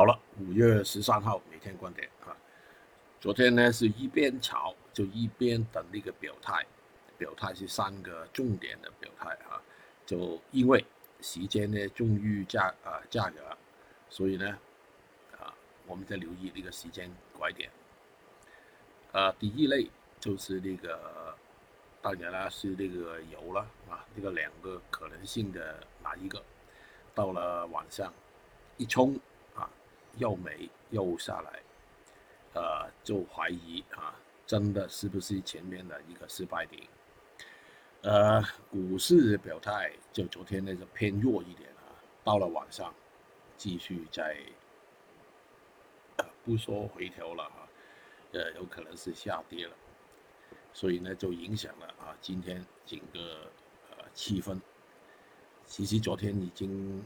好了，五月十三号每天观点啊。昨天呢是一边炒就一边等那个表态，表态是三个重点的表态啊。就因为时间呢终于价啊价格，所以呢啊我们在留意那个时间拐点。呃，第一类就是那个当然啦是那个油了啊，这个两个可能性的哪一个，到了晚上一冲。又没又下来，呃，就怀疑啊，真的是不是前面的一个失败点？呃，股市表态就昨天那个偏弱一点啊，到了晚上继续在不说回调了哈，呃，有可能是下跌了，所以呢就影响了啊今天整个呃气氛。其实昨天已经。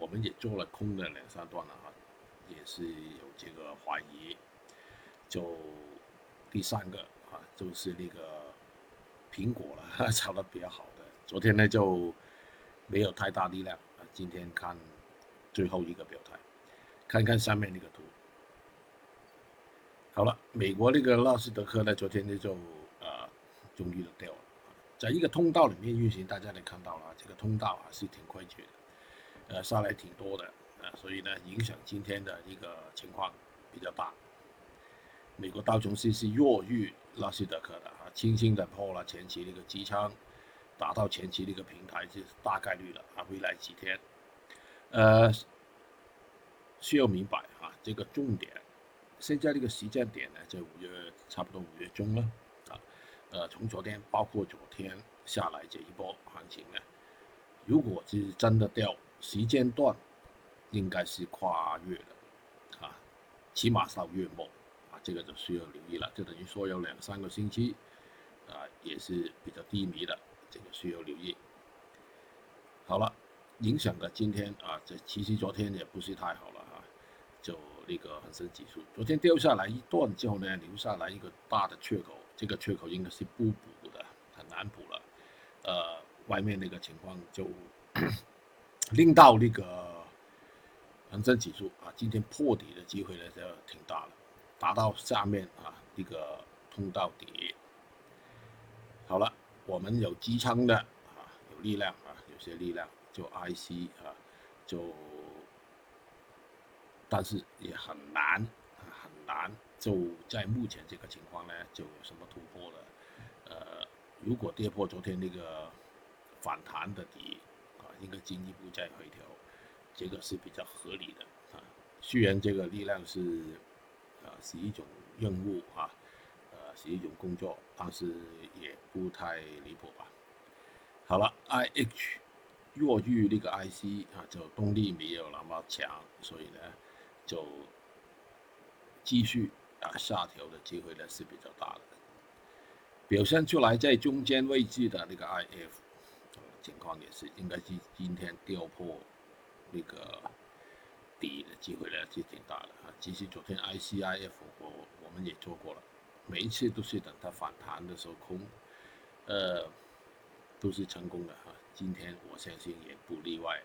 我们也做了空的两三段了啊，也是有这个怀疑。就第三个啊，就是那个苹果了，炒的比较好的。昨天呢就没有太大力量啊。今天看最后一个表态，看看下面那个图。好了，美国那个纳斯达克呢，昨天呢就呃终于的掉了，在一个通道里面运行，大家能看到了，这个通道还是挺规矩的。呃，下来挺多的，呃，所以呢，影响今天的一个情况比较大。美国道琼斯是弱于纳斯达克的啊，轻轻的破了前期那个支撑，达到前期那个平台是大概率了啊，未来几天，呃，需要明白啊，这个重点，现在这个时间点呢，在五月差不多五月中了啊，呃，从昨天包括昨天下来这一波行情呢，如果是真的掉。时间段应该是跨越的，啊，起码到月末，啊，这个就需要留意了。就等于说有两三个星期，啊，也是比较低迷的，这个需要留意。好了，影响的今天啊，这其实昨天也不是太好了啊，就那个恒生指数昨天掉下来一段之后呢，留下来一个大的缺口，这个缺口应该是不补的，很难补了。呃，外面那个情况就。令到那个恒生指数啊，今天破底的机会呢就挺大了，达到下面啊一个通道底。好了，我们有支撑的啊，有力量啊，有些力量就 IC 啊，就但是也很难很难，就在目前这个情况呢，就有什么突破了？呃，如果跌破昨天那个反弹的底。应该进一步再回调，这个是比较合理的啊。虽然这个力量是啊是一种任务啊，呃是一种工作，但是也不太离谱吧。好了，I H 弱于那个 I C 啊，就动力没有那么强，所以呢就继续啊下调的机会呢是比较大的。表现出来在中间位置的那个 I F。情况也是，应该是今天掉破那个底的机会呢，是挺大的啊。其实昨天 ICIF 我我们也做过了，每一次都是等它反弹的时候空，呃，都是成功的哈。今天我相信也不例外。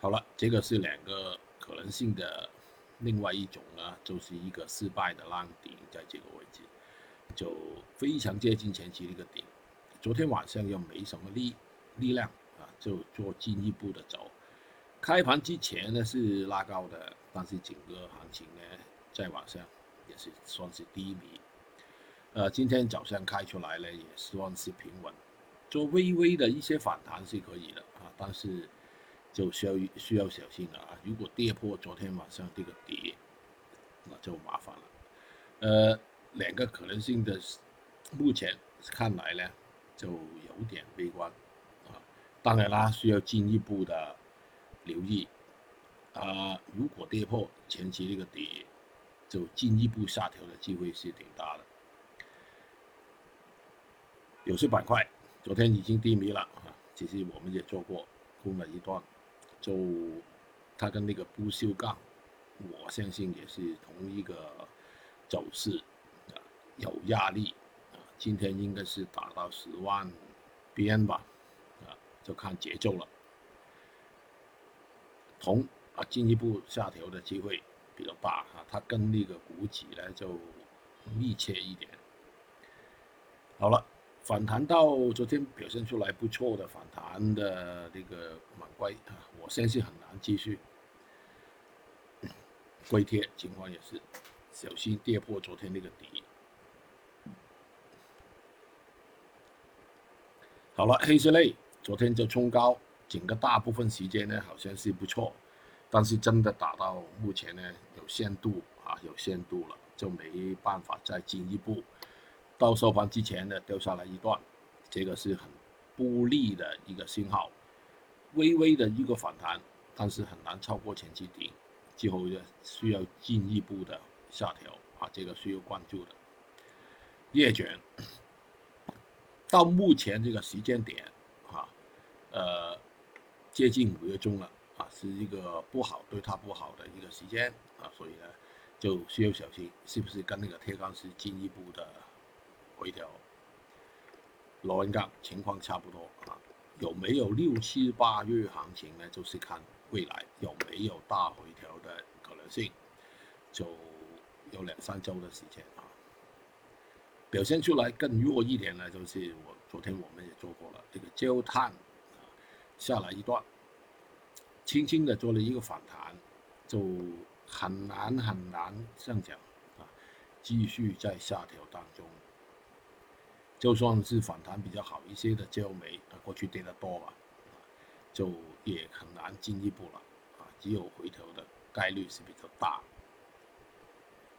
好了，这个是两个可能性的，另外一种呢，就是一个失败的浪顶在这个位置，就非常接近前期的一个顶。昨天晚上又没什么力力量啊，就做进一步的走。开盘之前呢是拉高的，但是整个行情呢在晚上也是算是低迷。呃，今天早上开出来呢也算是平稳，做微微的一些反弹是可以的啊，但是就需要需要小心了啊。如果跌破昨天晚上这个底，那就麻烦了。呃，两个可能性的，目前看来呢。就有点悲观啊，当然啦，需要进一步的留意啊。如果跌破前期那个底，就进一步下调的机会是挺大的。有些板块昨天已经低迷了啊，其实我们也做过空了一段，就它跟那个不锈钢，我相信也是同一个走势，有压力。今天应该是达到十万边吧，啊，就看节奏了。铜啊进一步下调的机会比较大啊，它跟那个股指呢就密切一点。好了，反弹到昨天表现出来不错的反弹的那个满归啊，我相信很难继续。硅贴情况也是，小心跌破昨天那个底。好了，黑色类昨天就冲高，整个大部分时间呢好像是不错，但是真的打到目前呢有限度啊，有限度了，就没办法再进一步。到收盘之前呢掉下来一段，这个是很不利的一个信号，微微的一个反弹，但是很难超过前期顶，之后呢需要进一步的下调啊，这个需要关注的。夜卷。到目前这个时间点，哈，呃，接近五月中了，啊，是一个不好对它不好的一个时间，啊，所以呢，就需要小心，是不是跟那个铁钢石进一步的回调？螺纹钢情况差不多啊，有没有六七八月行情呢？就是看未来有没有大回调的可能性，就有两三周的时间。表现出来更弱一点呢，就是我昨天我们也做过了，这个焦炭啊下来一段，轻轻的做了一个反弹，就很难很难上涨啊，继续在下调当中。就算是反弹比较好一些的焦煤啊，过去跌得多吧，就也很难进一步了啊，只有回头的概率是比较大。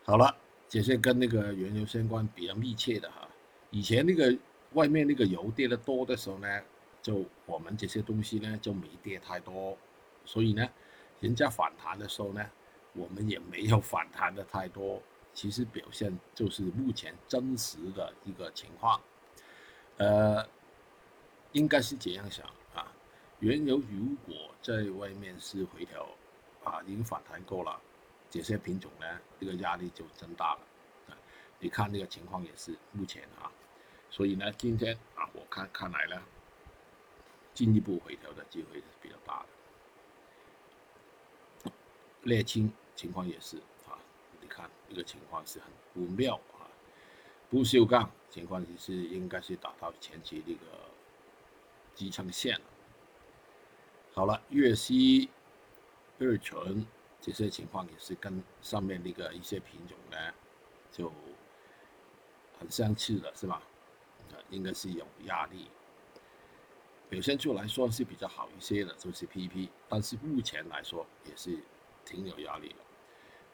好了。这些跟那个原油相关比较密切的哈，以前那个外面那个油跌的多的时候呢，就我们这些东西呢就没跌太多，所以呢，人家反弹的时候呢，我们也没有反弹的太多。其实表现就是目前真实的一个情况，呃，应该是这样想啊，原油如果在外面是回调，啊，已经反弹够了。这些品种呢，这个压力就增大了啊！你看这个情况也是目前啊，所以呢，今天啊，我看看来呢，进一步回调的机会是比较大的。沥青情况也是啊，你看这个情况是很不妙啊。不锈钢情况也是应该是达到前期这个支撑线了。好了，粤西二醇。这些情况也是跟上面那个一些品种呢，就很相似的，是吧？应该是有压力，表现出来说是比较好一些的，就是 PP，但是目前来说也是挺有压力的，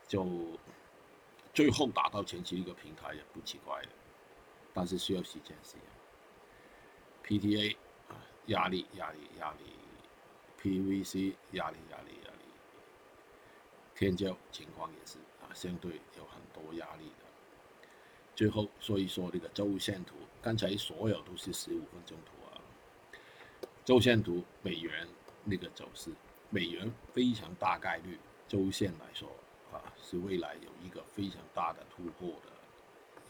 就最后达到前期一个平台也不奇怪的，但是需要时间时间。PTA 啊，压力压力压力，PVC 压力压力。天胶情况也是啊，相对有很多压力的。最后说一说这个周线图，刚才所有都是十五分钟图啊。周线图美元那个走势，美元非常大概率周线来说啊，是未来有一个非常大的突破的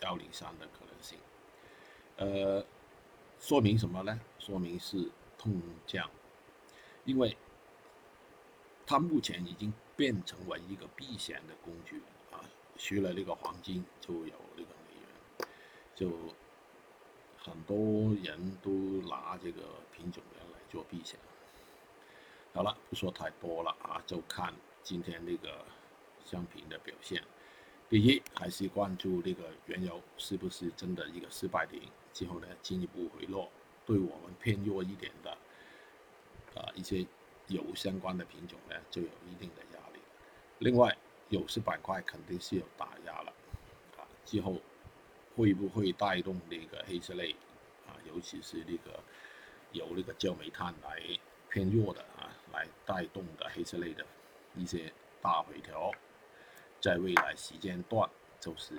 幺零三的可能性。呃，说明什么呢？说明是通降，因为它目前已经。变成为一个避险的工具啊，除了那个黄金，就有那个美元，就很多人都拿这个品种元来做避险。好了，不说太多了啊，就看今天那个商品的表现。第一，还是关注那个原油是不是真的一个失败点，之后呢进一步回落，对我们偏弱一点的啊一些油相关的品种呢，就有一定的压力。另外，有色板块肯定是有打压了，啊，之后会不会带动那个黑色类，啊，尤其是那个由那个焦煤炭来偏弱的啊，来带动的黑色类的一些大回调，在未来时间段就是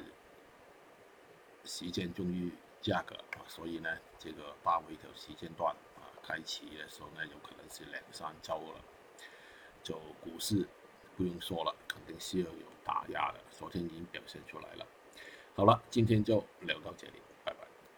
时间重于价格啊，所以呢，这个大回调时间段开启的时候呢，有可能是两三周了，就股市。不用说了，肯定是要有打压的。昨天已经表现出来了。好了，今天就聊到这里。